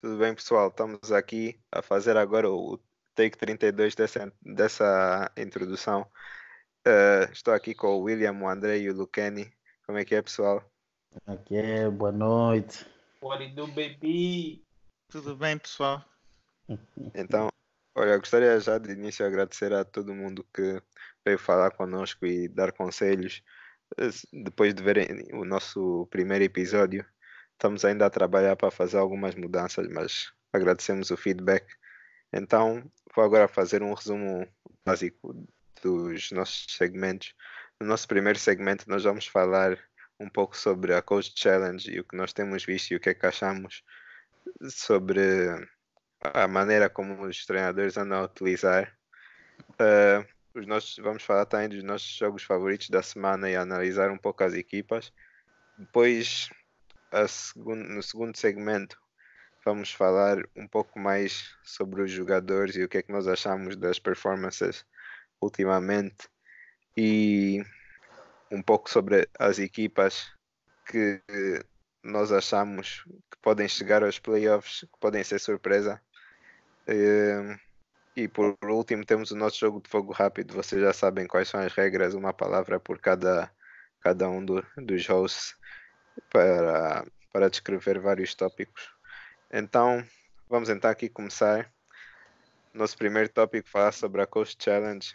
Tudo bem, pessoal? Estamos aqui a fazer agora o take 32 dessa, dessa introdução. Uh, estou aqui com o William, o André e o Lucani. Como é que é, pessoal? Aqui é, boa noite. What do, baby? Tudo bem, pessoal? Então, olha, gostaria já de início de agradecer a todo mundo que veio falar conosco e dar conselhos eh, depois de verem o nosso primeiro episódio. Estamos ainda a trabalhar para fazer algumas mudanças, mas agradecemos o feedback. Então, vou agora fazer um resumo básico dos nossos segmentos. No nosso primeiro segmento, nós vamos falar um pouco sobre a Coach Challenge e o que nós temos visto e o que é que achamos sobre a maneira como os treinadores andam a utilizar. Uh, os nossos, vamos falar também dos nossos jogos favoritos da semana e analisar um pouco as equipas. Depois segundo, no segundo segmento vamos falar um pouco mais sobre os jogadores e o que é que nós achamos das performances ultimamente e um pouco sobre as equipas que nós achamos que podem chegar aos playoffs, que podem ser surpresa. Ehm, e por último temos o nosso jogo de fogo rápido. Vocês já sabem quais são as regras, uma palavra por cada, cada um do, dos hosts para, para descrever vários tópicos. Então, vamos então aqui começar. Nosso primeiro tópico falar sobre a Coast Challenge.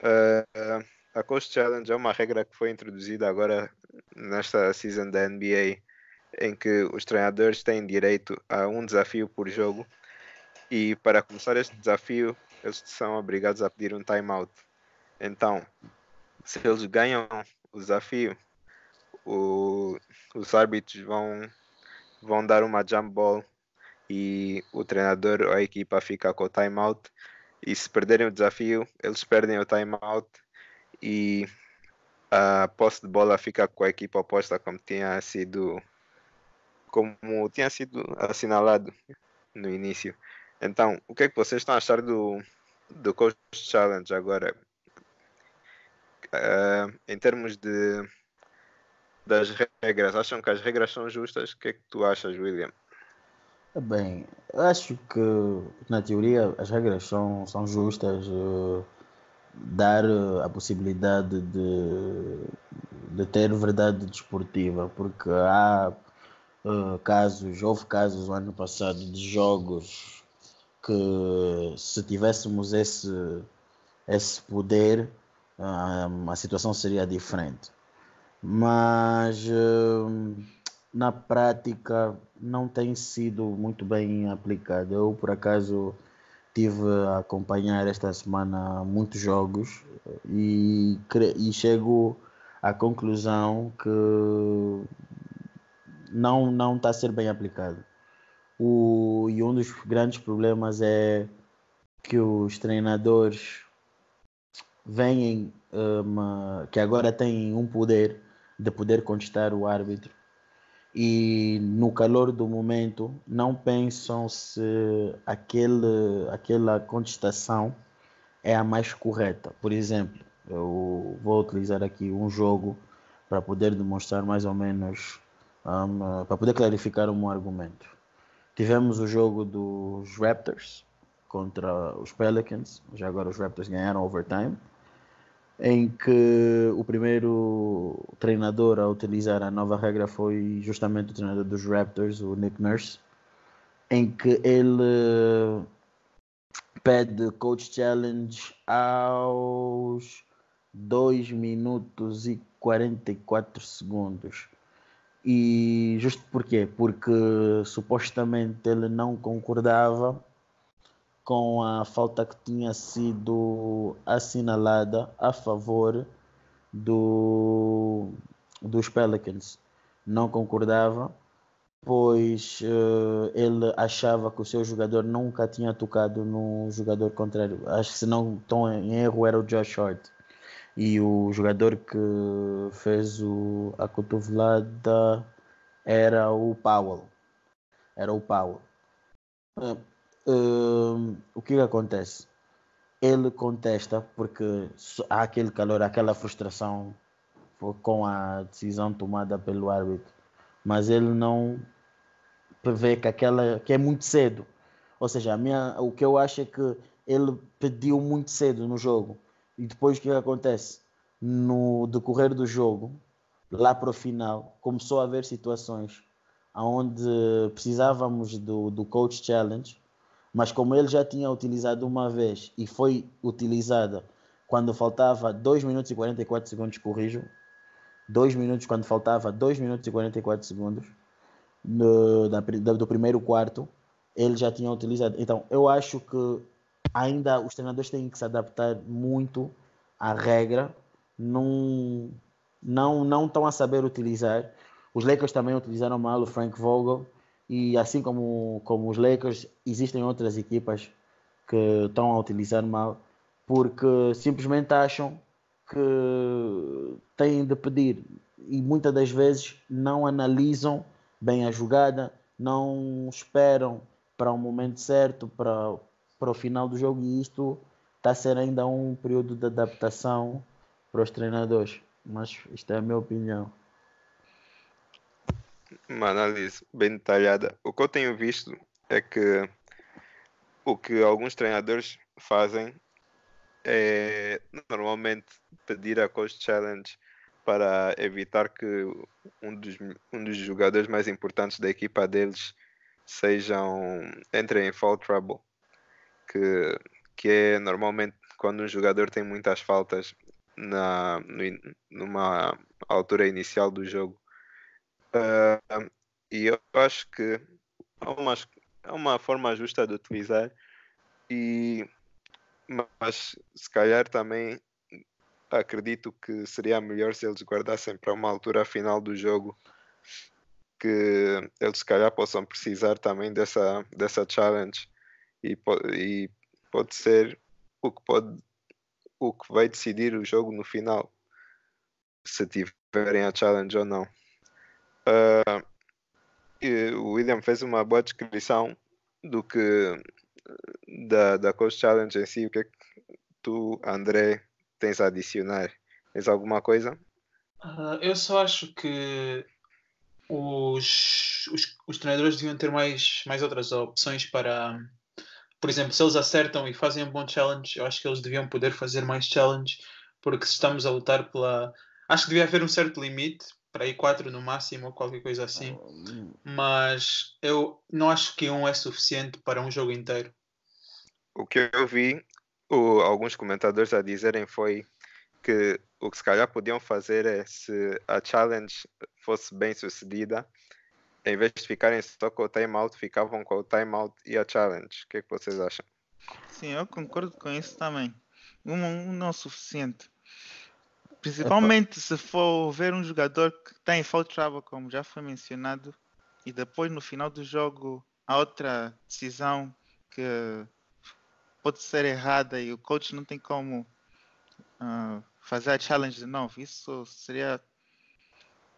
Uh, a Coast Challenge é uma regra que foi introduzida agora nesta season da NBA, em que os treinadores têm direito a um desafio por jogo e para começar este desafio eles são obrigados a pedir um timeout. Então, se eles ganham o desafio, o, os árbitros vão, vão dar uma jump ball e o treinador ou a equipa fica com o timeout. E se perderem o desafio, eles perdem o timeout e a posse de bola fica com a equipa oposta, como tinha sido como tinha sido assinalado no início. Então, o que é que vocês estão a achar do, do Coach Challenge agora? Uh, em termos de das regras, acham que as regras são justas? O que é que tu achas, William? Bem, acho que na teoria as regras são, são justas. Uh, dar uh, a possibilidade de, de ter verdade desportiva, porque há uh, casos, houve casos no ano passado de jogos que se tivéssemos esse, esse poder, a situação seria diferente mas uh, na prática não tem sido muito bem aplicado. Eu, por acaso, tive a acompanhar esta semana muitos jogos e, e chego à conclusão que não, não está a ser bem aplicado. O, e um dos grandes problemas é que os treinadores vêm, um, que agora têm um poder de poder contestar o árbitro e no calor do momento não pensam se aquele, aquela contestação é a mais correta. Por exemplo, eu vou utilizar aqui um jogo para poder demonstrar mais ou menos, um, para poder clarificar meu argumento. Tivemos o jogo dos Raptors contra os Pelicans, já agora os Raptors ganharam overtime em que o primeiro treinador a utilizar a nova regra foi justamente o treinador dos Raptors, o Nick Nurse, em que ele pede coach challenge aos 2 minutos e 44 segundos. E justo porquê? Porque supostamente ele não concordava com a falta que tinha sido assinalada a favor do, dos Pelicans. Não concordava, pois uh, ele achava que o seu jogador nunca tinha tocado no jogador contrário. Acho que se não estou em erro era o Josh Hart. E o jogador que fez o, a cotovelada era o Powell. Era o Powell. Uh, uh, o que, que acontece? Ele contesta porque há aquele calor, aquela frustração com a decisão tomada pelo árbitro, mas ele não vê que aquela que é muito cedo. Ou seja, minha, o que eu acho é que ele pediu muito cedo no jogo. E depois o que acontece? No decorrer do jogo, lá para o final, começou a haver situações onde precisávamos do, do Coach Challenge, mas como ele já tinha utilizado uma vez e foi utilizada quando faltava 2 minutos e 44 segundos, corrijo, 2 minutos, quando faltava 2 minutos e 44 segundos no, da, do primeiro quarto, ele já tinha utilizado. Então, eu acho que ainda os treinadores têm que se adaptar muito à regra, não, não, não estão a saber utilizar. Os Lakers também utilizaram mal o Frank Vogel, e assim como, como os Lakers, existem outras equipas que estão a utilizar mal, porque simplesmente acham que têm de pedir e muitas das vezes não analisam bem a jogada, não esperam para o momento certo, para, para o final do jogo, e isto está a ser ainda um período de adaptação para os treinadores. Mas isto é a minha opinião. Uma análise bem detalhada. O que eu tenho visto é que o que alguns treinadores fazem é normalmente pedir a coach challenge para evitar que um dos, um dos jogadores mais importantes da equipa deles sejam entrem em foul trouble que, que é normalmente quando um jogador tem muitas faltas na, numa altura inicial do jogo e eu acho que é uma, é uma forma justa de utilizar e mas se calhar também acredito que seria melhor se eles guardassem para uma altura final do jogo que eles se calhar possam precisar também dessa, dessa challenge. E, e pode ser o que pode o que vai decidir o jogo no final se tiverem a challenge ou não uh, o William fez uma boa descrição do que da, da Coach Challenge em si, o que é que tu, André, tens a adicionar? Tens alguma coisa? Uh, eu só acho que os, os, os, treinadores deviam ter mais, mais outras opções para. Por exemplo, se eles acertam e fazem um bom challenge, eu acho que eles deviam poder fazer mais challenge, porque se estamos a lutar pela. Acho que devia haver um certo limite, para ir 4 no máximo ou qualquer coisa assim, mas eu não acho que um é suficiente para um jogo inteiro. O que eu vi o, alguns comentadores a dizerem foi que o que se calhar podiam fazer é se a challenge fosse bem sucedida, em vez de ficarem só com o timeout, ficavam com o timeout e a challenge. O que é que vocês acham? Sim, eu concordo com isso também. Um, um não é suficiente. Principalmente se for ver um jogador que tem foul trouble, como já foi mencionado, e depois no final do jogo há outra decisão que pode ser errada e o coach não tem como uh, fazer a challenge de novo. Isso seria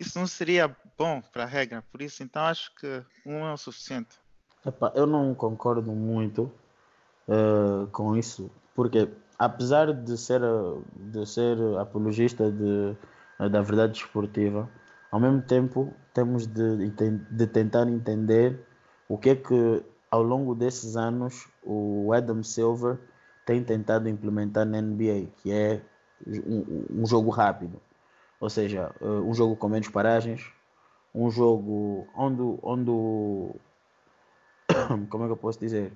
isso não seria bom para a regra, por isso então acho que um é o suficiente. Eu não concordo muito uh, com isso, porque apesar de ser de ser apologista de, da verdade esportiva, ao mesmo tempo temos de, de tentar entender o que é que ao longo desses anos o Adam Silver tem tentado implementar na NBA, que é um, um jogo rápido, ou seja, eh, um jogo com menos paragens, um jogo onde, onde como é que eu posso dizer?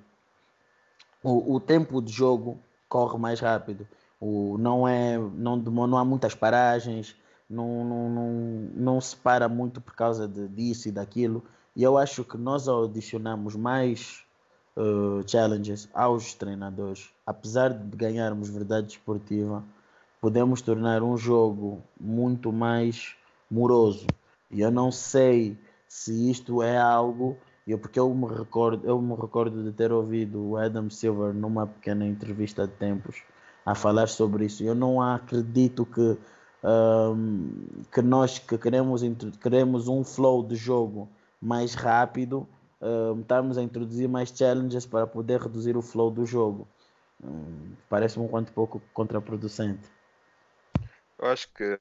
O, o tempo de jogo corre mais rápido. O, não, é, não, não há muitas paragens, não, não, não, não se para muito por causa de, disso e daquilo. E eu acho que nós adicionamos mais uh, challenges aos treinadores, apesar de ganharmos verdade esportiva, podemos tornar um jogo muito mais moroso. E eu não sei se isto é algo, eu, porque eu me, recordo, eu me recordo de ter ouvido o Adam Silver numa pequena entrevista de tempos a falar sobre isso. Eu não acredito que, um, que nós que queremos, queremos um flow de jogo mais rápido, uh, estamos a introduzir mais challenges para poder reduzir o flow do jogo. Um, Parece-me um quanto pouco contraproducente. Eu acho que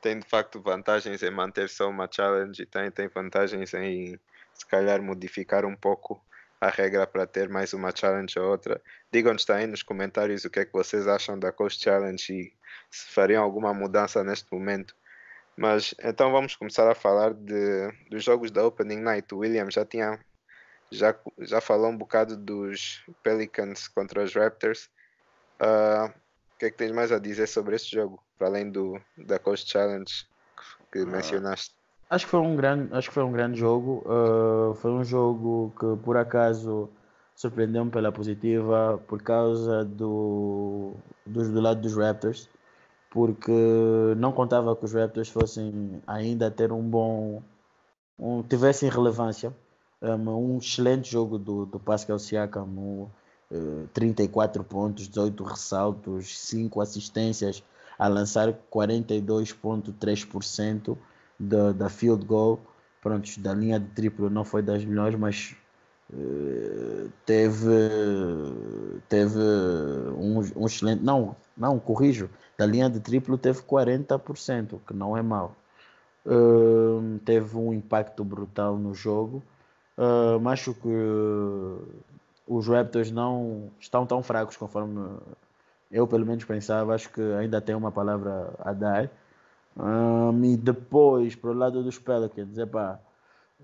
tem de facto vantagens em manter só uma challenge e tem, tem vantagens em se calhar modificar um pouco a regra para ter mais uma challenge ou outra. Digam-nos aí nos comentários o que é que vocês acham da Coast Challenge e se fariam alguma mudança neste momento. Mas então vamos começar a falar de, dos jogos da Opening Night. O William já tinha já, já falou um bocado dos Pelicans contra os Raptors. Uh, o que é que tens mais a dizer sobre este jogo, para além do da Coast Challenge que uh, mencionaste? Acho que foi um grande, acho que foi um grande jogo. Uh, foi um jogo que por acaso surpreendeu-me pela positiva por causa do, do, do lado dos Raptors, porque não contava que os Raptors fossem ainda ter um bom, um, tivessem relevância. Um, um excelente jogo do, do Pascal Siakam, um, uh, 34 pontos, 18 ressaltos, 5 assistências, a lançar 42,3% da, da field goal. Pronto, da linha de triplo não foi das melhores, mas uh, teve, teve um, um, excelente. Não, não, corrijo. Da linha de triplo teve 40%, que não é mal. Uh, teve um impacto brutal no jogo. Uh, mas acho que os Raptors não estão tão fracos conforme eu pelo menos pensava. Acho que ainda tem uma palavra a dar. Um, e depois, para o lado dos Pelicans, epá,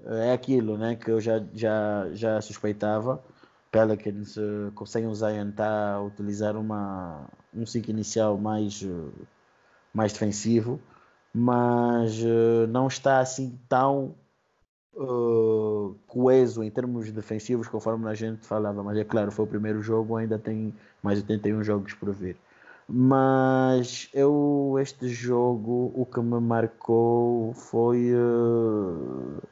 é aquilo né, que eu já, já, já suspeitava. Pelicans, uh, conseguem usar a utilizar uma, um 5 inicial mais, uh, mais defensivo, mas uh, não está assim tão uh, coeso em termos defensivos conforme a gente falava. Mas é claro, foi o primeiro jogo, ainda tem mais 81 jogos por vir. Mas eu, este jogo, o que me marcou foi uh,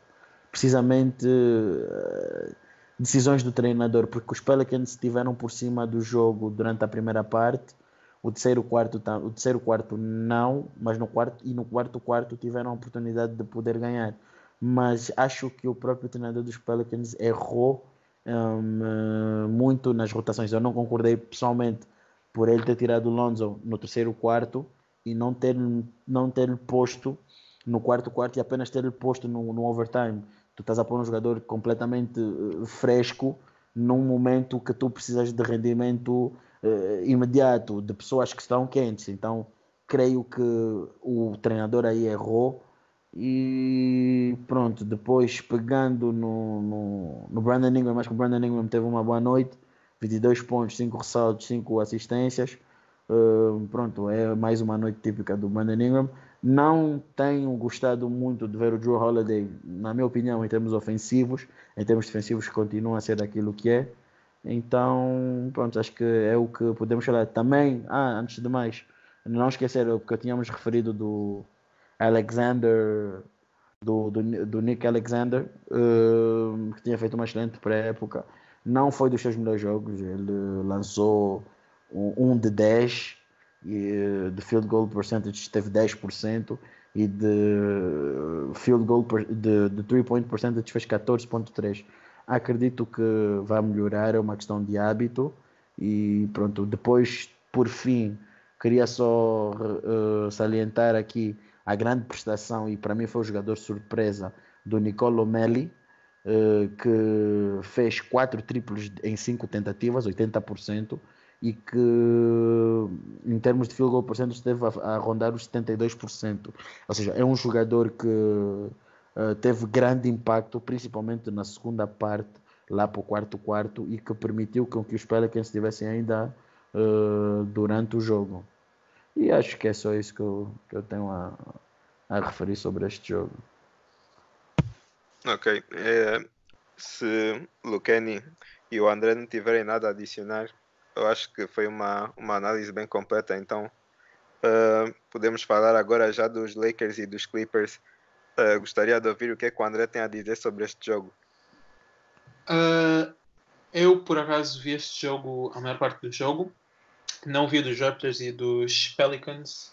precisamente uh, decisões do treinador, porque os Pelicans estiveram por cima do jogo durante a primeira parte. O terceiro quarto, o terceiro quarto não, mas no quarto e no quarto quarto tiveram a oportunidade de poder ganhar. Mas acho que o próprio treinador dos Pelicans errou um, muito nas rotações. Eu não concordei pessoalmente por ele ter tirado o Lonzo no terceiro quarto e não ter não ter posto no quarto quarto e apenas ter posto no, no overtime. Tu estás a pôr um jogador completamente uh, fresco num momento que tu precisas de rendimento uh, imediato, de pessoas que estão quentes. Então, creio que o treinador aí errou e pronto, depois pegando no, no, no Brandon Ingram, acho que o Brandon Ingram teve uma boa noite, 22 pontos, 5 ressaltos, 5 assistências. Uh, pronto, é mais uma noite típica do Brandon Ingram. Não tenho gostado muito de ver o Drew Holiday, na minha opinião, em termos ofensivos, em termos defensivos, continua a ser aquilo que é. Então, pronto, acho que é o que podemos falar. Também, ah, antes de mais, não esquecer o que tínhamos referido do Alexander, do, do, do Nick Alexander, uh, que tinha feito uma excelente pré-época. Não foi dos seus melhores jogos, ele lançou um, de 10 e de field goal percentage teve 10% e de field goal de, de three point percentage fez 14.3 acredito que vai melhorar é uma questão de hábito. E pronto depois por fim queria só uh, salientar aqui a grande prestação e para mim foi o jogador surpresa do Nicolo Melli que fez quatro triplos em cinco tentativas 80% e que em termos de field goal percentage esteve a, a, rondar os 72%. Ou seja, é um jogador que uh, teve grande impacto, principalmente na segunda parte, lá para o quarto quarto, e que permitiu com que os Pelicans estivessem ainda uh, durante o jogo. E acho que é só isso que eu, que eu tenho a, a referir sobre este jogo. Ok. É, se Lucani e o André não tiverem nada a adicionar, eu acho que foi uma, uma análise bem completa. Então, uh, podemos falar agora já dos Lakers e dos Clippers. Uh, gostaria de ouvir o que, é que o André tem a dizer sobre este jogo. Uh, eu, por acaso, vi este jogo, a maior parte do jogo. Não vi dos Raptors e dos Pelicans.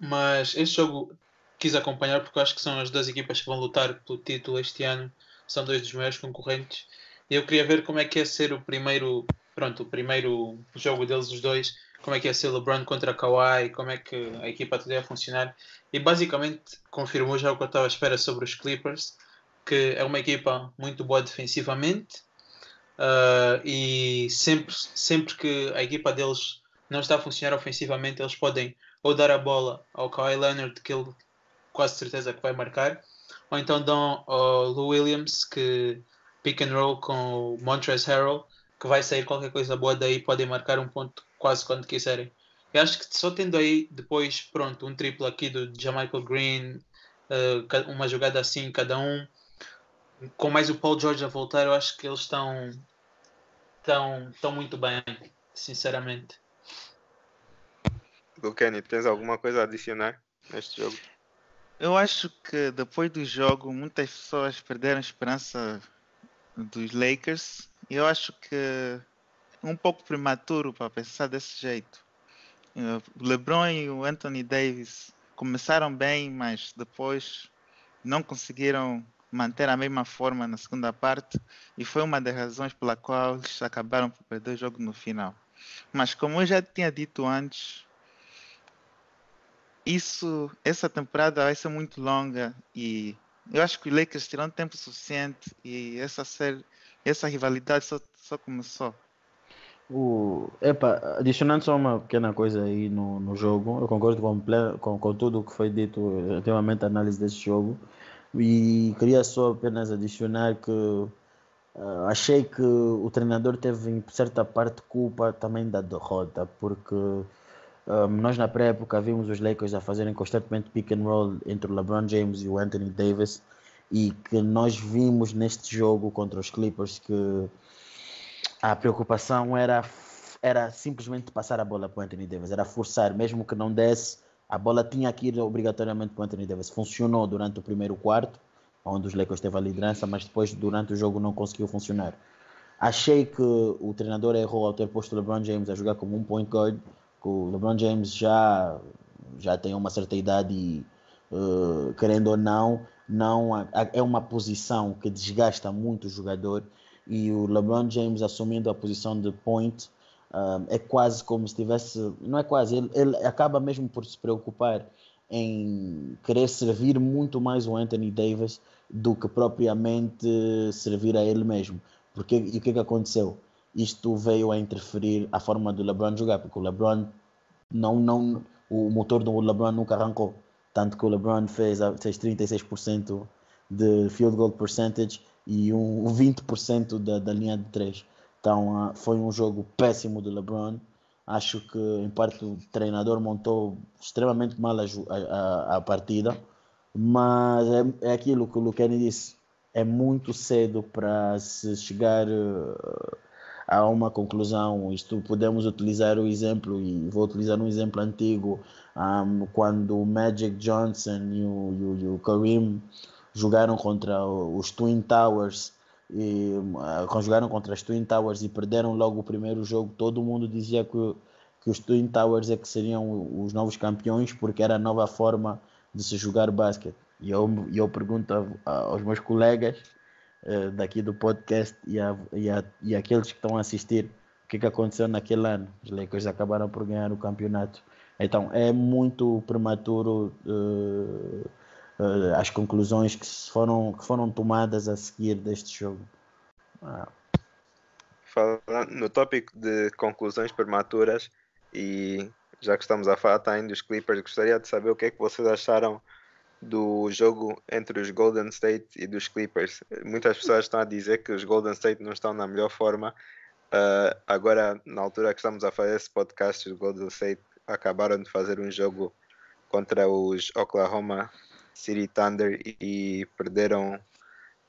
mas este jogo quis acompanhar porque acho que são as duas equipas que vão lutar pelo título este ano. São dois dos maiores concorrentes. E eu queria ver como é que é ser o primeiro pronto, o primeiro jogo deles, os dois, como é que ia ser LeBron contra Kawhi, como é que a equipa toda ia funcionar. E basicamente confirmou já o que eu estava à espera sobre os Clippers, porque é uma equipa muito boa defensivamente uh, e sempre, sempre que a equipa deles não está a funcionar ofensivamente, eles podem ou dar a bola ao Kawhi Leonard, que ele quase certeza que vai marcar, ou então dão ao Lou Williams, que pick and roll com o Montrezl Harrell, que vai sair qualquer coisa boa daí, podem marcar um ponto quase quando quiserem. Eu acho que só tendo aí depois, pronto, um triplo aqui do Jamichael Green, uh, uma jogada assim cada um, com mais o Paul George a voltar, eu acho que eles estão estão, estão muito bem, sinceramente. Kenny, tens alguma coisa a adicionar neste jogo? Eu acho que depois do jogo muitas pessoas perderam a esperança dos Lakers. Eu acho que é um pouco prematuro para pensar desse jeito. O LeBron e o Anthony Davis começaram bem, mas depois não conseguiram manter a mesma forma na segunda parte e foi uma das razões pela qual eles acabaram por perder o jogo no final. Mas como eu já tinha dito antes, isso, essa temporada vai ser muito longa e eu acho que os Lakers terão tempo suficiente e essa série, essa rivalidade só, só começou. O, epa, adicionando só uma pequena coisa aí no, no jogo, eu concordo com, com, com tudo o que foi dito relativamente à análise desse jogo. E queria só apenas adicionar que uh, achei que o treinador teve em certa parte culpa também da derrota, porque um, nós na pré-época vimos os Lakers a fazerem constantemente pick and roll entre o LeBron James e o Anthony Davis e que nós vimos neste jogo contra os Clippers que a preocupação era, era simplesmente passar a bola para o Anthony Davis, era forçar, mesmo que não desse, a bola tinha que ir obrigatoriamente para o Anthony Davis. Funcionou durante o primeiro quarto, onde os Lakers teve a liderança, mas depois durante o jogo não conseguiu funcionar. Achei que o treinador errou ao ter posto LeBron James a jogar como um point guard, o LeBron James já, já tem uma certa idade e, uh, querendo ou não, não é uma posição que desgasta muito o jogador e o LeBron James assumindo a posição de point Uh, é quase como se tivesse, não é quase, ele, ele, acaba mesmo por se preocupar em querer servir muito mais o Anthony Davis do que propriamente servir a ele mesmo. Porque, e o que, é que aconteceu? Isto veio a interferir a forma do LeBron jogar, porque o LeBron não, não, o motor do LeBron nunca arrancou. Tanto que o LeBron fez, fez 36% de field goal percentage e um 20% da, da linha de 3. Então uh, foi um jogo péssimo do LeBron. Acho que em parte o treinador montou extremamente mal a, a, a partida, mas é, é, aquilo que o Luqueni disse. É muito cedo para se chegar uh, a uma conclusão. Isto podemos utilizar o exemplo, e vou utilizar um exemplo antigo, um, quando o Magic Johnson e o, e o, e o Kareem jogaram contra os Twin Towers e uh, contra as Twin Towers e perderam logo o primeiro jogo. Todo mundo dizia que, que os Twin Towers é que seriam os novos campeões porque era a nova forma de se jogar basquete. E eu, eu pergunto a, a, aos meus colegas uh, daqui do podcast e, a, e, a, e aqueles que estão a assistir o que, que aconteceu naquele ano. Os Lakers acabaram por ganhar o campeonato. Então é muito prematuro. Uh, uh, as conclusões que foram, que foram tomadas a seguir deste jogo. Ah. No tópico de conclusões prematuras e já que estamos a falar também dos Clippers, gostaria de saber o que é que vocês acharam do jogo entre os Golden State e dos Clippers. Muitas pessoas estão a dizer que os Golden State não estão na melhor forma. Uh, agora, na altura que estamos a fazer esse podcast, os Golden State acabaram de fazer um jogo contra os Oklahoma City Thunder e perderam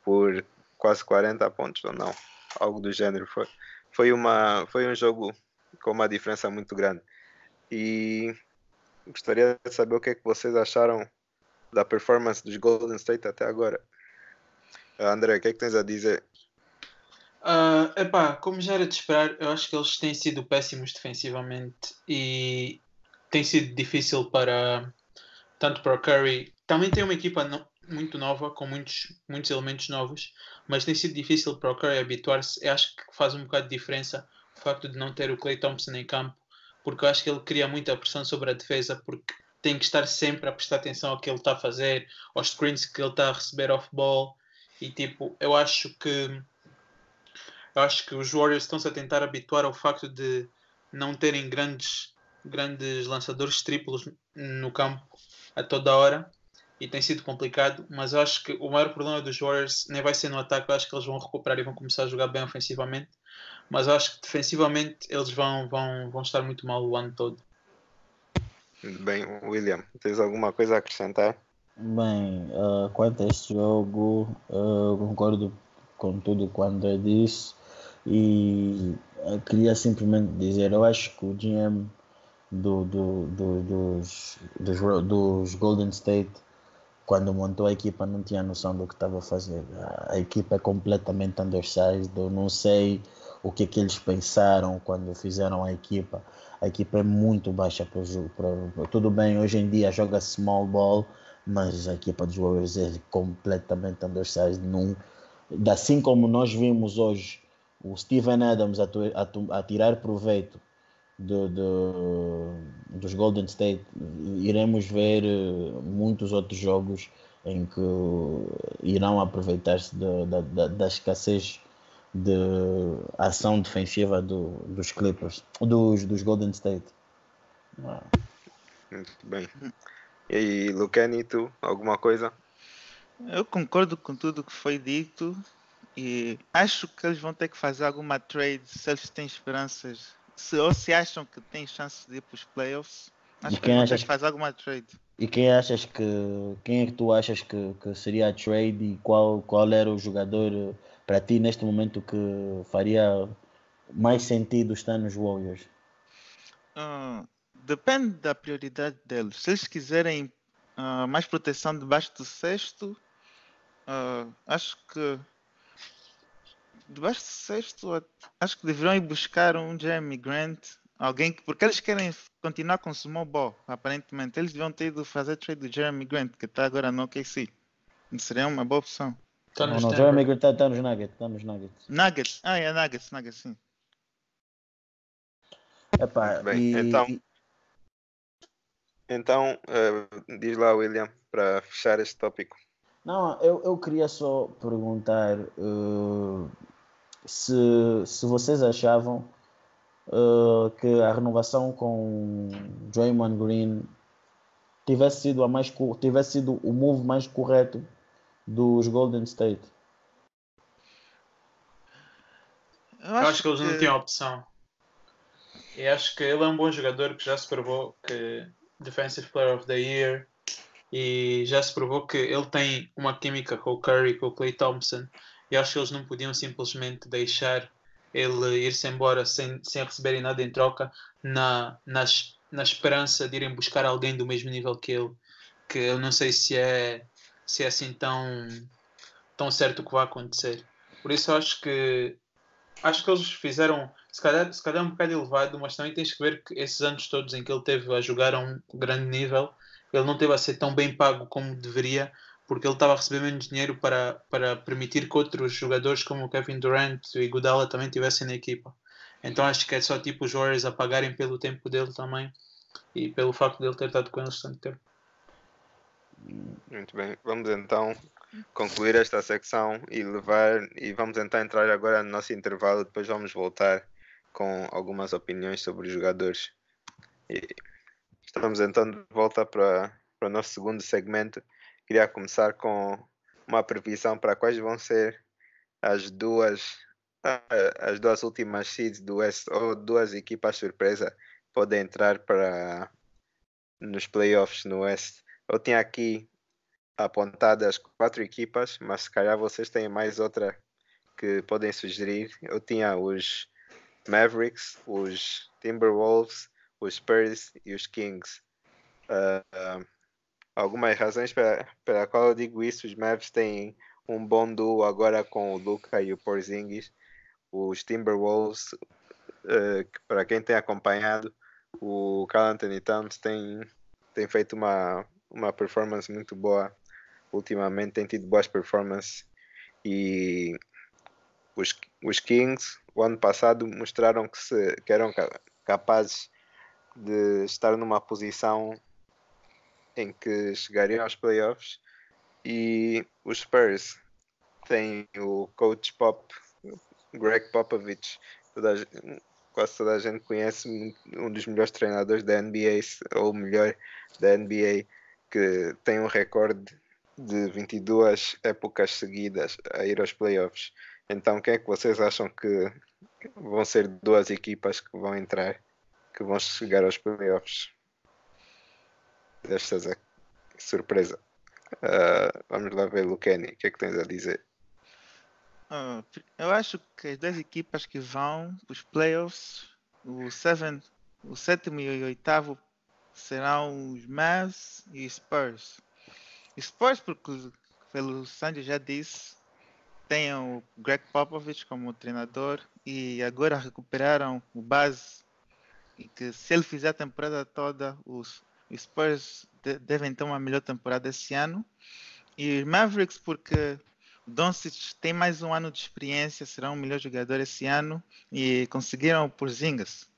por quase 40 pontos ou não, algo do gênero. Foi, foi, uma, foi um jogo com uma diferença muito grande. E gostaria de saber o que é que vocês acharam da performance dos Golden State até agora. André, o que é que tens a dizer? Uh, epá, como já era de esperar, eu acho que eles têm sido péssimos defensivamente e tem sido difícil para tanto para o Curry também tem uma equipa no, muito nova, com muitos, muitos elementos novos, mas tem sido difícil para o Curry habituar-se. Acho que faz um bocado de diferença o facto de não ter o Clay Thompson em campo, porque eu acho que ele cria muita pressão sobre a defesa, porque tem que estar sempre a prestar atenção ao que ele está a fazer, aos screens que ele está a receber off-ball, E tipo, eu acho que eu acho que os Warriors estão-se a tentar habituar ao facto de não terem grandes, grandes lançadores triplos no campo a toda hora. E tem sido complicado, mas eu acho que o maior problema dos Warriors nem vai ser no ataque, eu acho que eles vão recuperar e vão começar a jogar bem ofensivamente, mas eu acho que defensivamente eles vão, vão, vão estar muito mal o ano todo. Bem, William, tens alguma coisa a acrescentar? Bem, uh, quanto a este jogo, uh, concordo com tudo quando é disse e uh, queria simplesmente dizer, eu acho que o GM do, do, do, dos, dos, dos Golden State quando montou a equipa não tinha noção do que estava a fazer. A equipa é completamente undersized, eu não sei o que, é que eles pensaram quando fizeram a equipa. A equipa é muito baixa para o jogo. Tudo bem, hoje em dia joga small ball, mas a equipa dos Warriors é completamente undersized. Num, assim como nós vimos hoje o Steven Adams a, a, a tirar proveito do, do, dos Golden State, iremos ver eh, muitos outros jogos em que irão aproveitar-se da, da, da, escassez de ação defensiva do, dos Clippers, dos, dos Golden State. Muito bem. E aí, Lucani, tu, alguma coisa? Eu concordo com tudo que foi dito e acho que eles vão ter que fazer alguma trade se eles têm esperanças se, ou se acham que tem chance de ir para os playoffs, acho que achas que faz alguma trade. E quem achas que quem é que tu achas que, que seria a trade e qual, qual era o jogador para ti neste momento que faria mais sentido estar nos Warriors? Uh, depende da prioridade deles. Se eles quiserem uh, mais proteção debaixo do sexto, uh, acho que debaixo do sexto, acho que deveriam ir buscar um Jeremy Grant, alguém que, porque eles querem continuar com o small ball, aparentemente. Eles deviam ter ido fazer trade do Jeremy Grant, que está agora no OKC. Seria uma boa opção. Tá não, não, Jeremy Grant está tá nos Nuggets, tá nos Nuggets. Nuggets, ah, é Nuggets, Nuggets, sim. Epá, Bem, e... então, então uh, diz lá, William, para fechar este tópico. Não, eu, eu queria só perguntar uh, se, se vocês achavam uh, que a renovação com Draymond Green tivesse sido a mais tivesse sido o move mais correto dos Golden State. Eu acho, eu acho que eles que... não tinham opção. E acho que ele é um bom jogador que já se provou que Defensive Player of the Year e já se provou que ele tem uma química com o Curry, com o Clay Thompson e acho que eles não podiam simplesmente deixar ele ir-se embora sem, sem receberem nada em troca, na, na, na esperança de irem buscar alguém do mesmo nível que ele, que eu não sei se é, se é assim tão, tão certo o que vai acontecer. Por isso acho que acho que eles fizeram se calhar, se calhar um bocado elevado, mas também tens que ver que esses anos todos em que ele teve a jogar a um grande nível, ele não teve a ser tão bem pago como deveria, porque ele estava a receber menos dinheiro para, para permitir que outros jogadores como o Kevin Durant e Godala também estivessem na equipa. Então acho que é só tipo os Warriors a pagarem pelo tempo dele também e pelo facto de ele ter estado com eles tanto tempo. Muito bem, vamos então concluir esta secção e levar e vamos então entrar agora no nosso intervalo, depois vamos voltar com algumas opiniões sobre os jogadores. E estamos então de volta para, para o nosso segundo segmento queria começar com uma previsão para quais vão ser as duas as duas últimas seeds do West ou duas equipas surpresa podem entrar para nos playoffs no West. Eu tinha aqui apontadas quatro equipas, mas se calhar vocês têm mais outra que podem sugerir. Eu tinha os Mavericks, os Timberwolves, os Spurs e os Kings. Uh, algumas razões pela, pela qual eu digo isso. Os Mavs têm um bom duo agora com o Luca e o Porzingis. Os Timberwolves, uh, para quem tem acompanhado, o Carl Anthony Towns tem, tem feito uma, uma performance muito boa. Ultimamente, tem tido boas performances. E os, os Kings o ano passado mostraram que, se, que eram capazes de estar numa posição em que chegariam aos playoffs. E os Spurs tem o coach Pop, Greg Popovich, toda quase toda a gente conhece um dos melhores treinadores da NBA, ou melhor da NBA, que tem um recorde de 22 épocas seguidas a ir aos playoffs. Então, quem é que vocês acham que vão ser duas equipas que vão entrar, que vão chegar aos playoffs? Destas é surpresa. Uh, vamos lá ver, Luqueni, o que é que tens a dizer? Uh, eu acho que as duas equipas que vão os playoffs, o, seven, o sétimo e o oitavo, serão os Mavs e Spurs. Spurs, porque pelo Sandy já disse, tem o Greg Popovich como treinador e agora recuperaram o base e que se ele fizer a temporada toda, os Spurs de devem ter uma melhor temporada esse ano. E os Mavericks, porque Doncic tem mais um ano de experiência, será um melhor jogador esse ano e conseguiram por Zingas.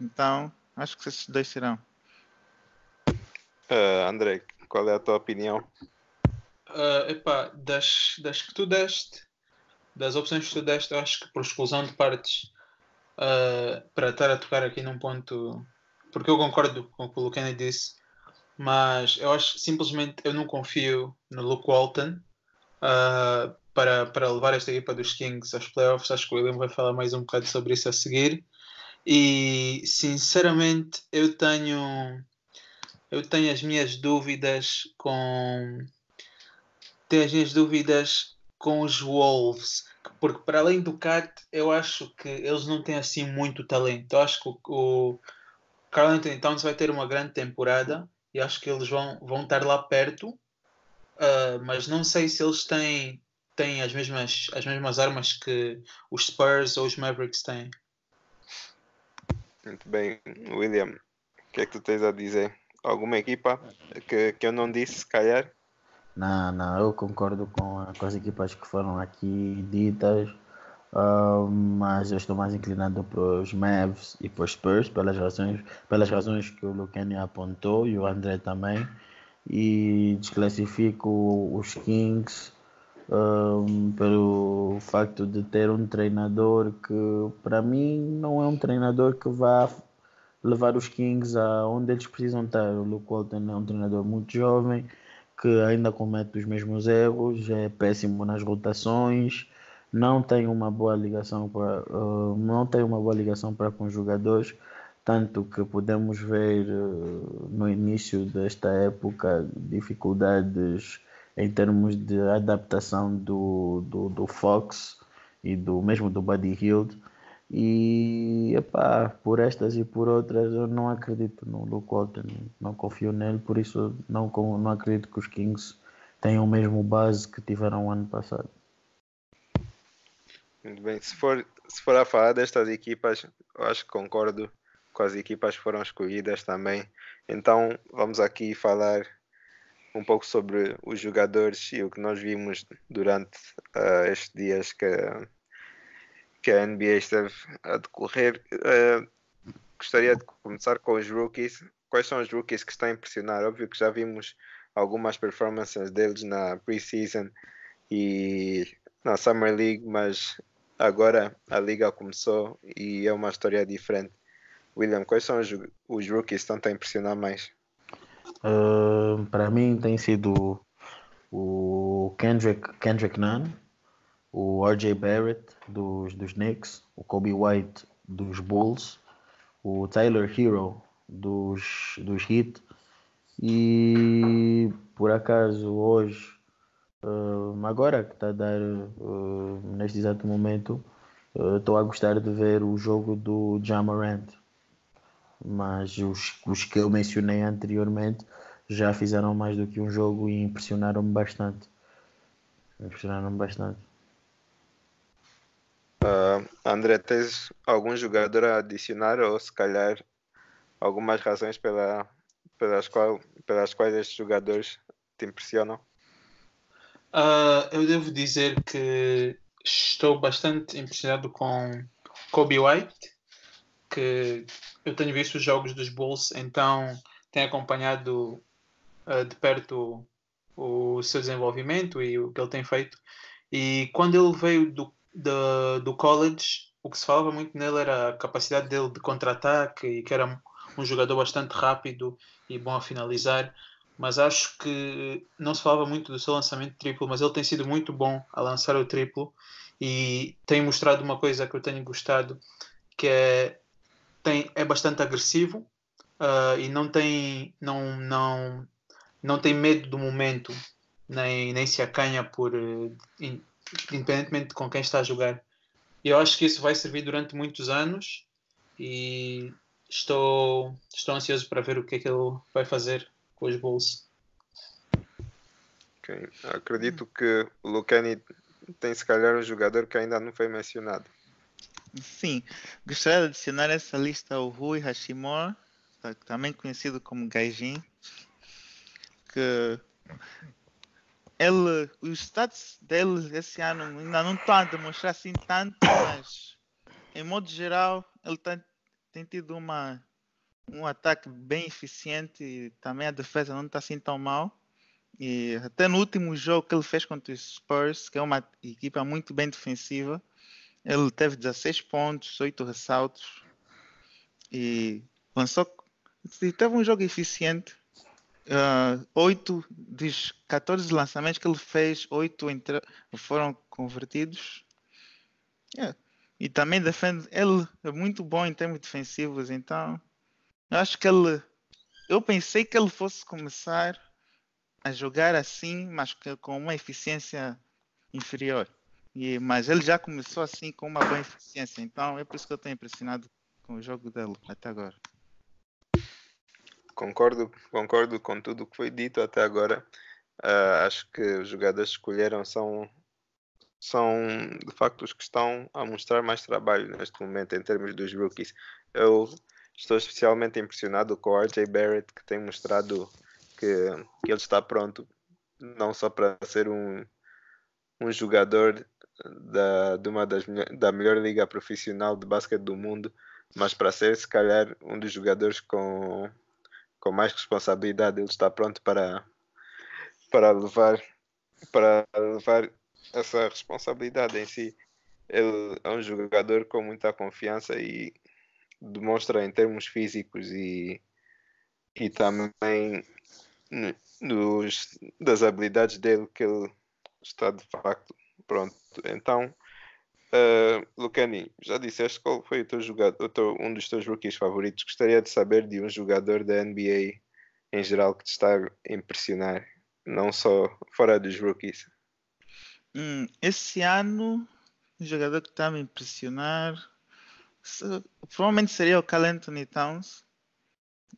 Então, acho que esses dois serão. Uh, André, qual é a tua opinião? Uh, epá, das, das que tu deste, das opções que tu deste, eu acho que por exclusão de partes, uh, para estar a tocar aqui num ponto, porque eu concordo com o que o Lucani disse, mas eu acho simplesmente eu não confio no Luke Walton uh, para, para levar esta equipa dos Kings aos playoffs. Acho que o William vai falar mais um bocado sobre isso a seguir. E sinceramente eu tenho eu tenho as minhas dúvidas com tenho as minhas dúvidas com os Wolves porque para além do Cat eu acho que eles não têm assim muito talento eu acho que o, o Carl Anthony Towns vai ter uma grande temporada e acho que eles vão, vão estar lá perto uh, mas não sei se eles têm, têm as, mesmas, as mesmas armas que os Spurs ou os Mavericks têm. Muito bem, William, o que é que tu tens a dizer? Alguma equipa que, que eu não disse, se calhar? Não, não, eu concordo com, com as equipas que foram aqui ditas, uh, mas eu estou mais inclinado para os Mavs e para os Spurs, pelas razões, pelas razões que o Lucani apontou e o André também e desclassifico os Kings um, pelo facto de ter um treinador que para mim não é um treinador que vá levar os Kings aonde eles precisam estar. O Luke Walton é um treinador muito jovem que ainda comete os mesmos erros, é péssimo nas rotações, não tem uma boa ligação para uh, não tem uma boa ligação para com os jogadores tanto que podemos ver eh, no início desta época dificuldades em termos de adaptação do, do, do Fox e do mesmo do Buddy Hield e epá, por estas e por outras eu não acredito no Luke Walton, não confio nele, por isso não, não acredito que os Kings tenham o mesmo base que tiveram ano passado. Muito bem, se for, se for a falar destas equipas, eu acho que concordo com as equipas que foram escolhidas também. Então vamos aqui falar um pouco sobre os jogadores e o que nós vimos durante uh, estes dias que, que a NBA esteve a decorrer. Uh, gostaria de começar com os rookies. Quais são os rookies que estão a impressionar? Óbvio que já vimos algumas performances deles na preseason e na Summer League, mas agora a liga começou e é uma história diferente. William, quais são os, os rookies que estão a impressionar mais? Uh, para mim tem sido o Kendrick, Kendrick Nunn, o RJ Barrett dos, dos Knicks, o Kobe White dos Bulls, o Tyler Hero dos, dos Heat e por acaso hoje, uh, agora que está a dar uh, neste exato momento, estou a gostar de ver o jogo do Jamarant mas os, os que eu mencionei anteriormente já fizeram mais do que um jogo e impressionaram-me bastante. Impressionaram-me bastante. Uh, André, tens algum jogador a adicionar ou se calhar algumas razões pela, pelas, qual, pelas quais estes jogadores te impressionam? Uh, eu devo dizer que estou bastante impressionado com Kobe White que eu tenho visto os jogos dos Bulls, então tenho acompanhado uh, de perto o, o, seu desenvolvimento e o que ele tem feito. E quando ele veio do, do, do college, o que se falava muito nele era a capacidade dele de contra-ataque e que era um jogador bastante rápido e bom a finalizar. Mas acho que não se falava muito do seu lançamento triplo, mas ele tem sido muito bom a lançar o triplo e tem mostrado uma coisa que eu tenho gostado, que é, tem, é bastante agressivo uh, e não tem, não, não, não tem medo do momento, nem, nem se acanha por, uh, independentemente de com quem está a jogar. E eu acho que isso vai servir durante muitos anos e estou, estou ansioso para ver o que é que ele vai fazer com os Bulls. Okay. Acredito que o Lucani tem se calhar um jogador que ainda não foi mencionado. Sim, gostaria de adicionar essa lista ao Rui Hashimura, também conhecido como Gaijin, que ele, os stats dele esse ano ainda não estão a demonstrar assim tanto, mas em modo geral ele tem, tem tido uma, um ataque bem eficiente e também a defesa não está assim tão mal. E até no último jogo que ele fez contra os Spurs, que é uma equipa muito bem defensiva, ele teve 16 pontos, 8 ressaltos e lançou. Teve um jogo eficiente uh, 8 dos 14 lançamentos que ele fez, 8 entre... foram convertidos. Yeah. E também defende. Ele é muito bom em termos defensivos, então eu acho que ele. Eu pensei que ele fosse começar a jogar assim, mas com uma eficiência inferior. E, mas ele já começou assim com uma boa eficiência, então é por isso que eu estou impressionado com o jogo dele até agora concordo, concordo com tudo que foi dito até agora. Uh, acho que os jogadores que escolheram são, são de facto os que estão a mostrar mais trabalho neste momento em termos dos rookies. Eu estou especialmente impressionado com o RJ Barrett, que tem mostrado que, que ele está pronto não só para ser um, um jogador da, de uma das, da melhor liga profissional de basquete do mundo, mas para ser, se calhar, um dos jogadores com com mais responsabilidade, ele está pronto para, para, levar, para levar essa responsabilidade em si. Ele é um jogador com muita confiança e demonstra em termos físicos e, e também nos, das habilidades dele que ele está de facto pronto. Então, Uh, Lucani, já disseste qual foi o teu jogador, o teu, um dos teus rookies favoritos. Gostaria de saber de um jogador da NBA em geral que te está a impressionar, não só fora dos rookies. Hum, esse ano, o jogador que está a me impressionar provavelmente seria o Cal Anthony Towns.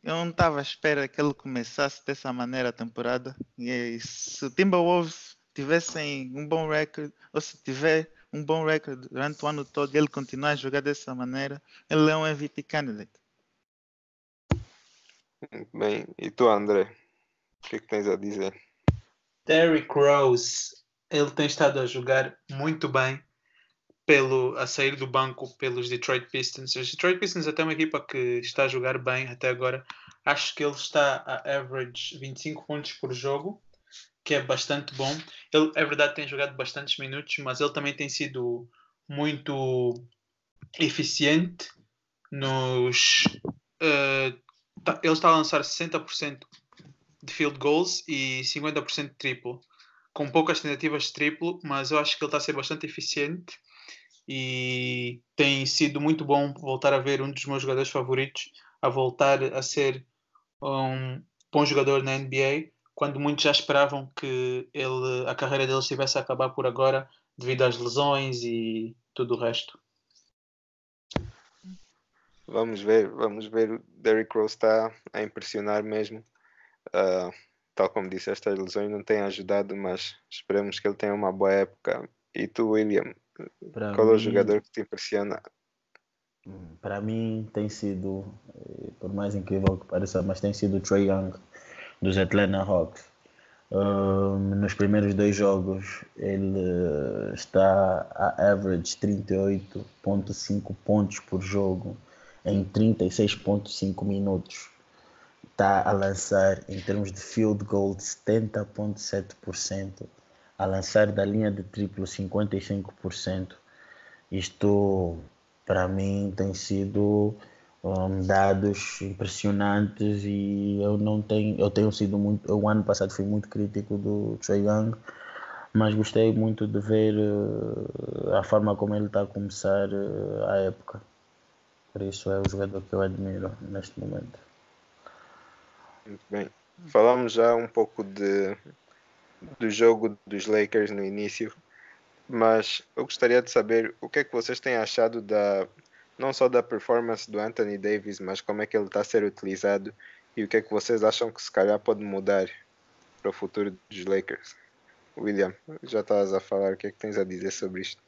Eu não estava à espera que ele começasse dessa maneira a temporada. E se o Timberwolves tivessem um bom recorde, ou se tiver um bom recorde durante o ano todo e ele continuar a jogar dessa maneira, ele é um MVP candidate. Bem, e tu, André? O que, é que tens a dizer? Derrick Rose, ele tem estado a jogar muito bem pelo, a sair do banco pelos Detroit Pistons. Os Detroit Pistons até uma equipa que está a jogar bem até agora. Acho que ele está a average 25 pontos por jogo que é bastante bom. Ele, é verdade, tem jogado bastantes minutos, mas ele também tem sido muito eficiente nos. Uh, tá, ele está a lançar 60% de field goals e 50% de triplo, com poucas tentativas de triplo, mas eu acho que ele está a ser bastante eficiente e tem sido muito bom voltar a ver um dos meus jogadores favoritos a voltar a ser um bom jogador na NBA quando muitos já esperavam que ele, a carreira dele estivesse a acabar por agora devido às lesões e tudo o resto. Vamos ver, vamos ver. O Derrick Rose está a impressionar mesmo. Uh, tal como disse, estas lesões não têm ajudado, mas esperemos que ele tenha uma boa época. E tu, William, Para qual mim, é o jogador que te impressiona? Para mim tem sido, eh, por mais incrível que pareça, mas tem sido o Trey Young dos Atlanta Hawks. Um, nos primeiros dois jogos ele está a average 38.5 pontos por jogo em 36.5 minutos. Está a lançar em termos de field goal 70.7%, a lançar da linha de triplo 55%. Isto para mim tem sido um, dados impressionantes e eu não tenho, eu tenho sido muito, o ano passado fui muito crítico do Trae Young, mas gostei muito de ver uh, a forma como ele está a começar uh, a época. Por isso é o jogador que eu admiro neste momento. Muito bem. Falamos já um pouco de, do jogo dos Lakers no início, mas eu gostaria de saber o que é que vocês têm achado da não só da performance do Anthony Davis, mas como é que ele está a ser utilizado e o que é que vocês acham que se calhar pode mudar para o futuro dos Lakers. William, já estás a falar, o que é que tens a dizer sobre isto?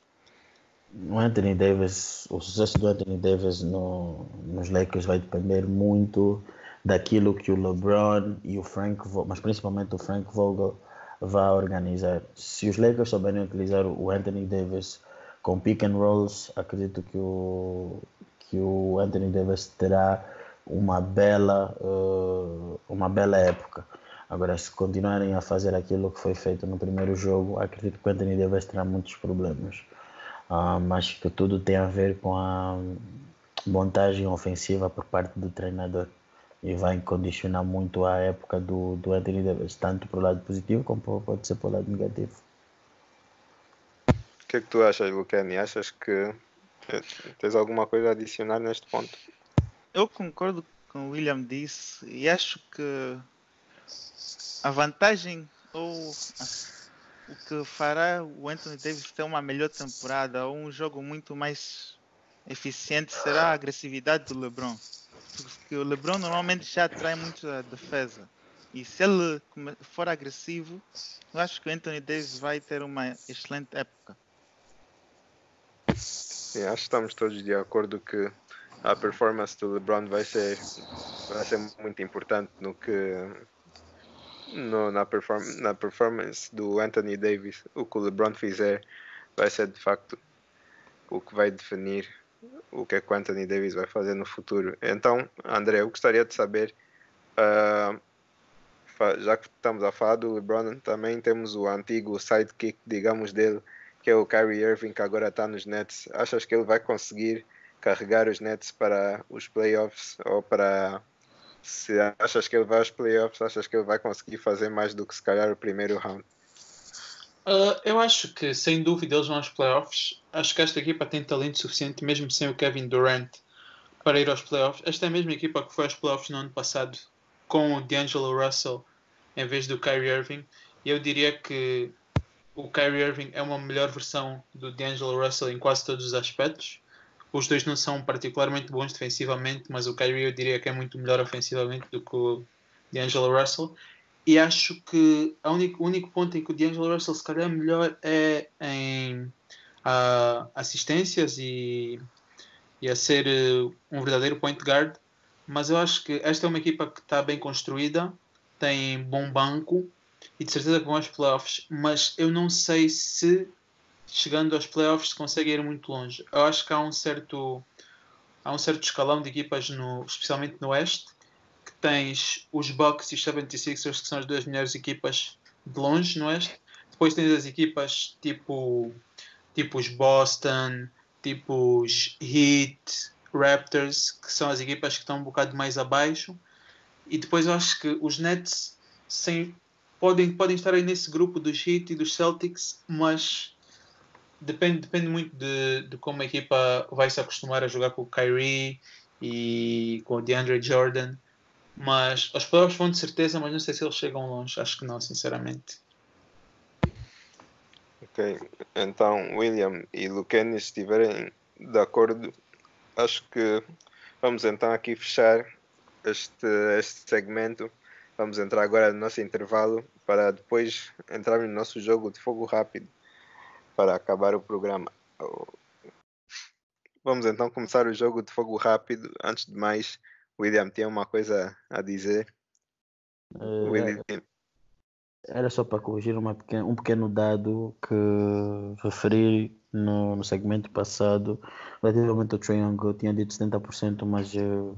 O Anthony Davis, o sucesso do Anthony Davis no, nos Lakers vai depender muito daquilo que o LeBron e o Frank, mas principalmente o Frank Vogel, vai organizar. Se os Lakers souberem utilizar o Anthony Davis com pick and rolls, acredito que o, que o Anthony Davis terá uma bela, uh, uma bela época. Agora, se continuarem a fazer aquilo que foi feito no primeiro jogo, acredito que o Anthony Davis terá muitos problemas. Uh, mas que tudo tem a ver com a montagem ofensiva por parte do treinador e vai condicionar muito a época do, do Anthony Davis, tanto para o lado positivo como pode ser para o lado negativo. Que é que tu achas, Lucani? Achas que tens alguma coisa a adicionar neste ponto? Eu concordo com o William disse e acho que a vantagem ou o que fará o Anthony Davis ter uma melhor temporada ou um jogo muito mais eficiente será a agressividade do LeBron porque o LeBron normalmente já atrai muito a defesa. E se ele for agressivo, eu acho que o Anthony Davis vai ter uma excelente época. Sim, acho que estamos todos de acordo que a performance do LeBron vai ser, vai ser muito importante no que no, na, perform, na performance do Anthony Davis. O que o LeBron fizer vai ser de facto o que vai definir o que é que o Anthony Davis vai fazer no futuro. Então, André, eu gostaria de saber, uh, já que estamos a falar do LeBron, também temos o antigo sidekick, digamos, dele, que é o Kyrie Irving, que agora está nos Nets. Achas que ele vai conseguir carregar os Nets para os playoffs ou para se achas que ele vai aos playoffs, achas que ele vai conseguir fazer mais do que se calhar o primeiro round? Uh, eu acho que, sem dúvida, eles vão aos playoffs. Acho que esta equipa tem talento suficiente, mesmo sem o Kevin Durant, para ir aos playoffs. Esta é a mesma equipa que foi aos playoffs no ano passado, com o D'Angelo Russell em vez do Kyrie Irving. E eu diria que o Kyrie Irving é uma melhor versão do D'Angelo Russell em quase todos os aspectos. Os dois não são particularmente bons defensivamente, mas o Kyrie eu diria que é muito melhor ofensivamente do que o D'Angelo Russell. E acho que o único ponto em que o D'Angelo Russell se calhar é melhor é em uh, assistências e, e a ser uh, um verdadeiro point guard. Mas eu acho que esta é uma equipa que está bem construída, tem bom banco e de certeza que vão aos playoffs. Mas eu não sei se chegando aos playoffs se consegue ir muito longe. Eu acho que há um certo, há um certo escalão de equipas, no, especialmente no Oeste, tens os Bucks e os 76ers, que são as duas melhores equipas de longe no Oeste. Depois tens as equipas tipo, tipo os Boston, tipo os Heat, Raptors, que são as equipas que estão um bocado mais abaixo. E depois eu acho que os Nets sem, podem, podem estar aí nesse grupo dos Heat e dos Celtics, mas depende, depende muito de, de como a equipa vai se acostumar a jogar com o Kyrie e com o DeAndre Jordan. Mas os playoffs vão de certeza, mas não sei se eles chegam longe. Acho que não, sinceramente. Ok, então William e Luquene estiverem de acordo, acho que vamos então aqui fechar este, este segmento. Vamos entrar agora no nosso intervalo para depois entrar no nosso jogo de fogo rápido para acabar o programa. Vamos então começar o jogo de fogo rápido. Antes de mais, William, tem uma coisa a dizer? Uh, William. Era só para corrigir pequena, um pequeno dado que referi no, no segmento passado. Relativamente ao Triangle, eu tinha dito 70%, mas uh,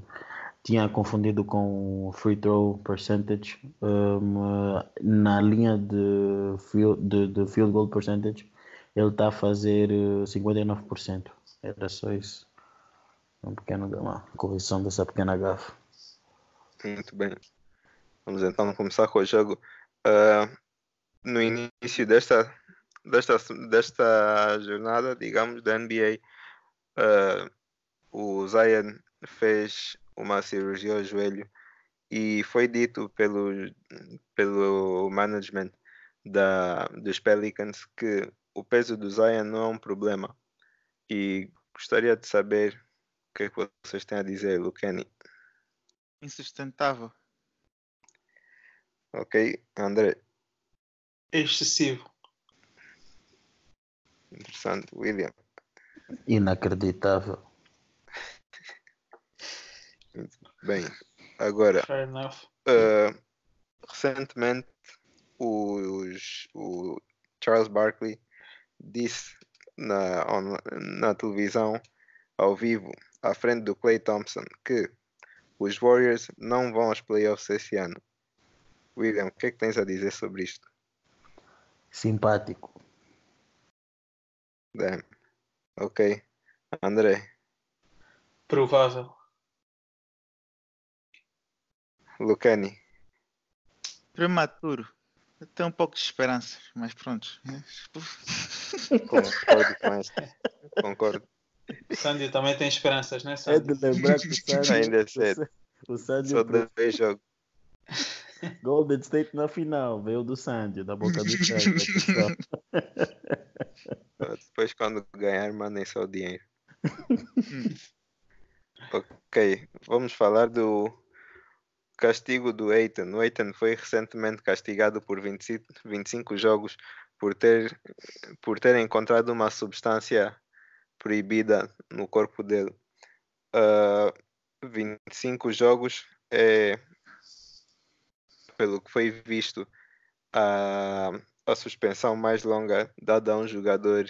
tinha confundido com free throw percentage. Um, na linha de field, de, de field goal percentage, ele está a fazer 59%. Eh, Era só isso. Um pequeno, uma correção dessa pequena gafa. Muito bem. Vamos então começar com o jogo. Uh, no início desta, desta, desta jornada, digamos, da NBA, uh, o Zion fez uma cirurgia ao joelho e foi dito pelo, pelo management da, dos Pelicans que o peso do Zion não é um problema. E gostaria de saber o que é que vocês têm a dizer, Lucani. Insustentável. Ok, André. Excessivo. Interessante. William. Inacreditável. Bem, agora, Fair enough. uh, recentemente os, o Charles Barkley disse na, on- na televisão, ao vivo, à frente do Clay Thompson, que os Warriors não vão aos playoffs esse ano. William, o que é que tens a dizer sobre isto? Simpático. Damn. Ok. André, Provável. Lucani, Prematuro. Eu tenho um pouco de esperanças, mas pronto. concordo com esta. Concordo. Sandy também tem esperanças, né, É Sandy? de lembrar que o Sandy, Ainda é cedo. o Sandy Só dois jogos. Golden State na final, veio do Sandy, da boca do Sandy. atenção. Depois quando ganhar, mandem só o dinheiro. ok, vamos falar do castigo do Eitan. O Eitan foi recentemente castigado por 25, 25 jogos por ter, por ter encontrado uma substância proibida no corpo dele. Ah, 25 jogos é, pelo que foi visto, a, a suspensão mais longa dada a um jogador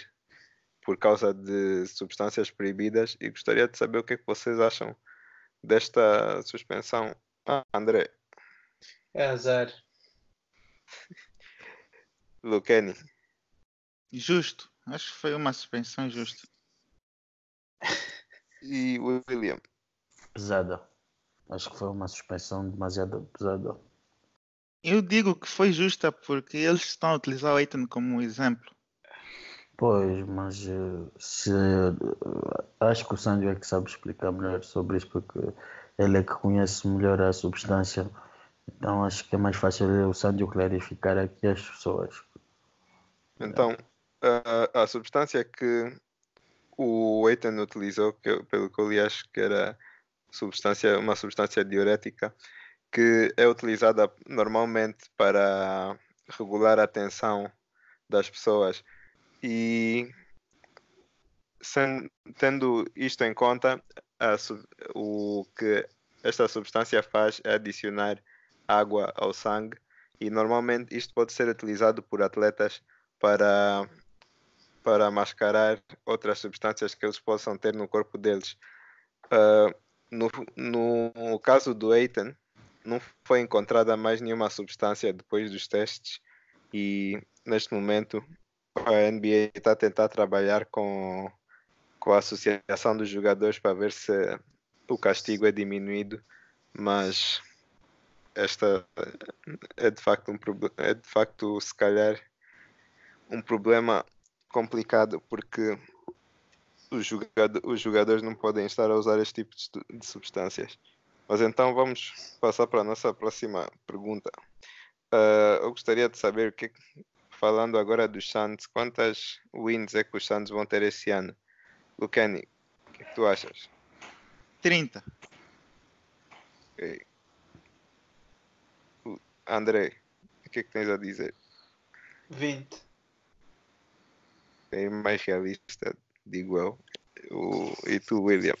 por causa de substâncias proibidas e gostaria de saber o que é que vocês acham desta suspensão. Ah, André, É azar. Lucani, Justo. Acho que foi uma suspensão justa. e William. Pesada. Acho que foi uma suspensão demasiado pesada. Eu digo que foi justa porque eles estão a utilizar o Aiton como um exemplo. Pois, mas eh, se, eh, acho que o Sandy é que sabe explicar melhor sobre isso, porque ele é que conhece melhor a substância. Então acho que é mais fácil o Sandy clarificar aqui às pessoas. Então, a, a substância que o Eitan utilizou, que pelo que eu li, acho que era substância, uma substância diurética, que é utilizada normalmente para regular a tensão das pessoas. E tendo isto em conta, a o que esta substância faz é adicionar água ao sangue e normalmente isto pode ser utilizado por atletas para para mascarar outras substâncias que eles possam ter no corpo deles. Ah, no, no caso do Eitan, não foi encontrada mais nenhuma substância depois dos testes e neste momento a NBA está a tentar trabalhar com, com a associação dos jogadores para ver se o castigo é diminuído, mas esta é de facto um é de facto se calhar um problema complicado porque os, os jogadores não podem estar a usar este tipo de, de substâncias. Mas então vamos passar para a nossa próxima pergunta. Ah, eu gostaria de saber que, falando agora dos Suns, quantas wins é que os Suns vão ter esse ano? Lucani, o que, é que tu achas? 30. Ok. O- André, o que é que tens a dizer? 20. É mais realista, digo eu. O, e tu, William?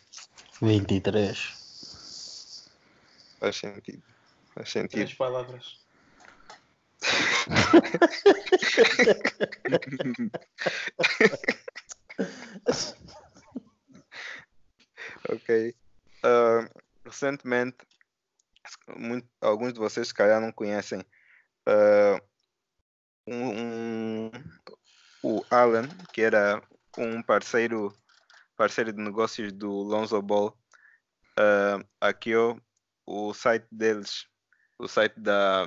23. Faz sentido. Faz sentido. Três palavras. Ok. Ah, recentemente, muito, alguns de vocês se calhar não conhecem uh, um, um, o Alan, que era um parceiro parceiro de negócios do Lonzo Ball, uh, aqui o site deles, o site da,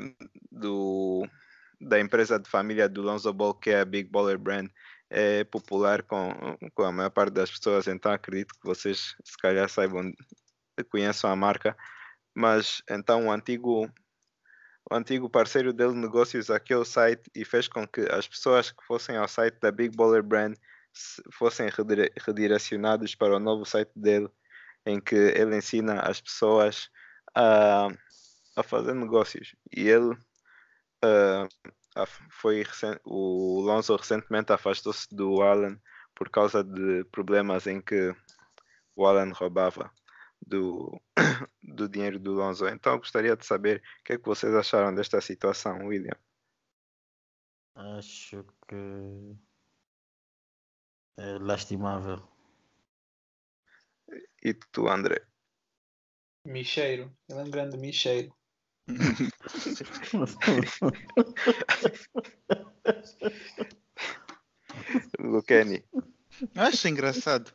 do, da empresa de família do Lonzo Ball, que é a Big Baller Brand, é popular com, com a maior parte das pessoas, então acredito que vocês se calhar saibam, conheçam a marca, mas então o antigo o antigo parceiro dele de negócios aquele site e fez com que as pessoas que fossem ao site da Big Baller Brand fossem redirecionados para o novo site dele, em que ele ensina as pessoas a, a fazer negócios. E ele uh, foi o Lonzo recentemente afastou-se do Alan por causa de problemas em que o Alan roubava do, do dinheiro do Lonzo. Então eu gostaria de saber o que é que vocês acharam desta situação, William. Acho que é lastimável. E tu, André? Micheiro. Ele é um grande micheiro. Luqueni. Acho engraçado.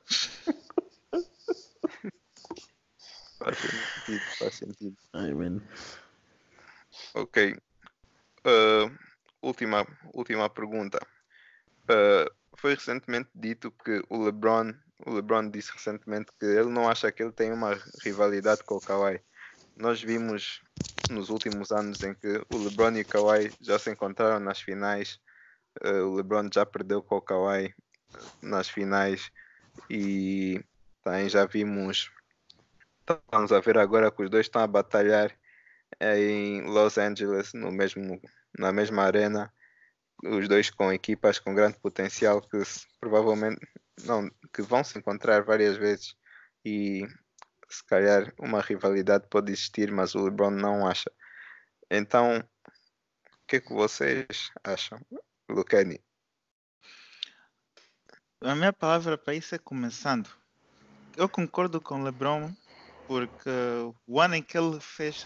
Faz sentido, faz sentido. Ai, man. Ok. Uh, última, última pergunta. Uh, foi recentemente dito que o LeBron, o LeBron disse recentemente que ele não acha que ele tem uma rivalidade com o Kawhi. Nós vimos nos últimos anos em que o LeBron e o Kawhi já se encontraram nas finais. Uh, o LeBron já perdeu com o Kawhi nas finais e também já vimos. Estamos a ver agora que os dois estão a batalhar em Los Angeles, no mesmo, na mesma arena os dois com equipas com grande potencial que provavelmente não que vão se encontrar várias vezes e se calhar uma rivalidade pode existir, mas o LeBron não acha. Então, o que é que vocês acham, Lucani? A minha palavra para isso é começando. Eu concordo com o LeBron porque o ano em que ele fez,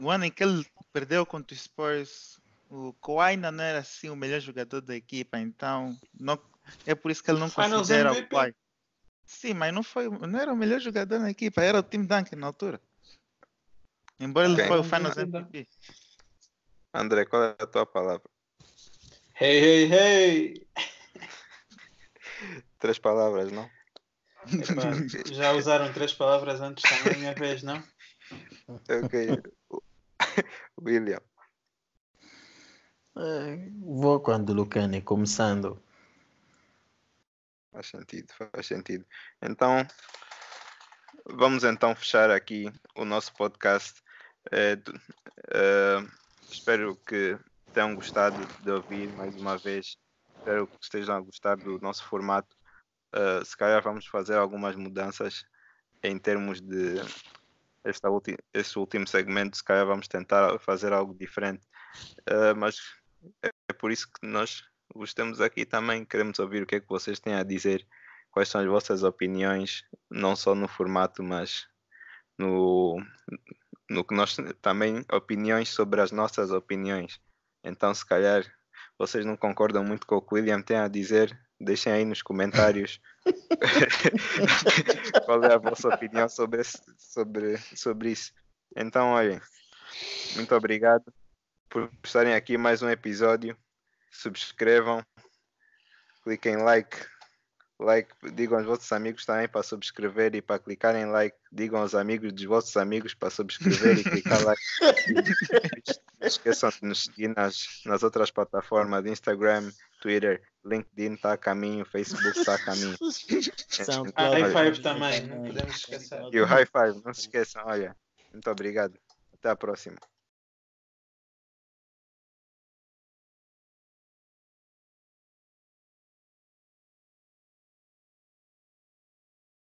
o ano em que ele perdeu contra os Spurs o Kawhi ainda não era assim o melhor jogador da equipa, então não, é por isso que ele não Finals considera MVP. o Kawhi. Sim, mas não, foi, não era o melhor jogador na equipa, era o Tim Duncan na altura. Embora okay. ele foi o Finals MVP. André, qual é a tua palavra? Hey, hey, hey! Três palavras, não? Epa, já usaram três palavras antes também, minha vez, não? Ok. William. É, vou quando Lucani, começando. Faz sentido, faz sentido. Então, vamos então fechar aqui o nosso podcast. É, é, espero que tenham gostado de ouvir mais uma vez. Espero que estejam a gostar do nosso formato. Uh, se calhar vamos fazer algumas mudanças em termos de esta este último segmento. Se calhar vamos tentar fazer algo diferente. Uh, mas é por isso que nós vos temos aqui também. Queremos ouvir o que é que vocês têm a dizer, quais são as vossas opiniões, não só no formato, mas no, no que nós também opiniões sobre as nossas opiniões. Então, se calhar vocês não concordam muito com o que o William tem a dizer, deixem aí nos comentários qual é a vossa opinião sobre, esse, sobre, sobre isso. Então, olhem, muito obrigado por estarem aqui mais um episódio. Subscrevam, cliquem like, like, digam aos vossos amigos também para subscrever e para clicar em like, digam aos amigos dos vossos amigos para subscrever e clicar like. Não esqueçam de nos seguir nas, nas outras plataformas Instagram, Twitter, LinkedIn está a caminho, Facebook está a caminho. Ah, high five também, não podemos esquecer. E o high five, não se esqueçam, olha. Muito obrigado. Até a próxima.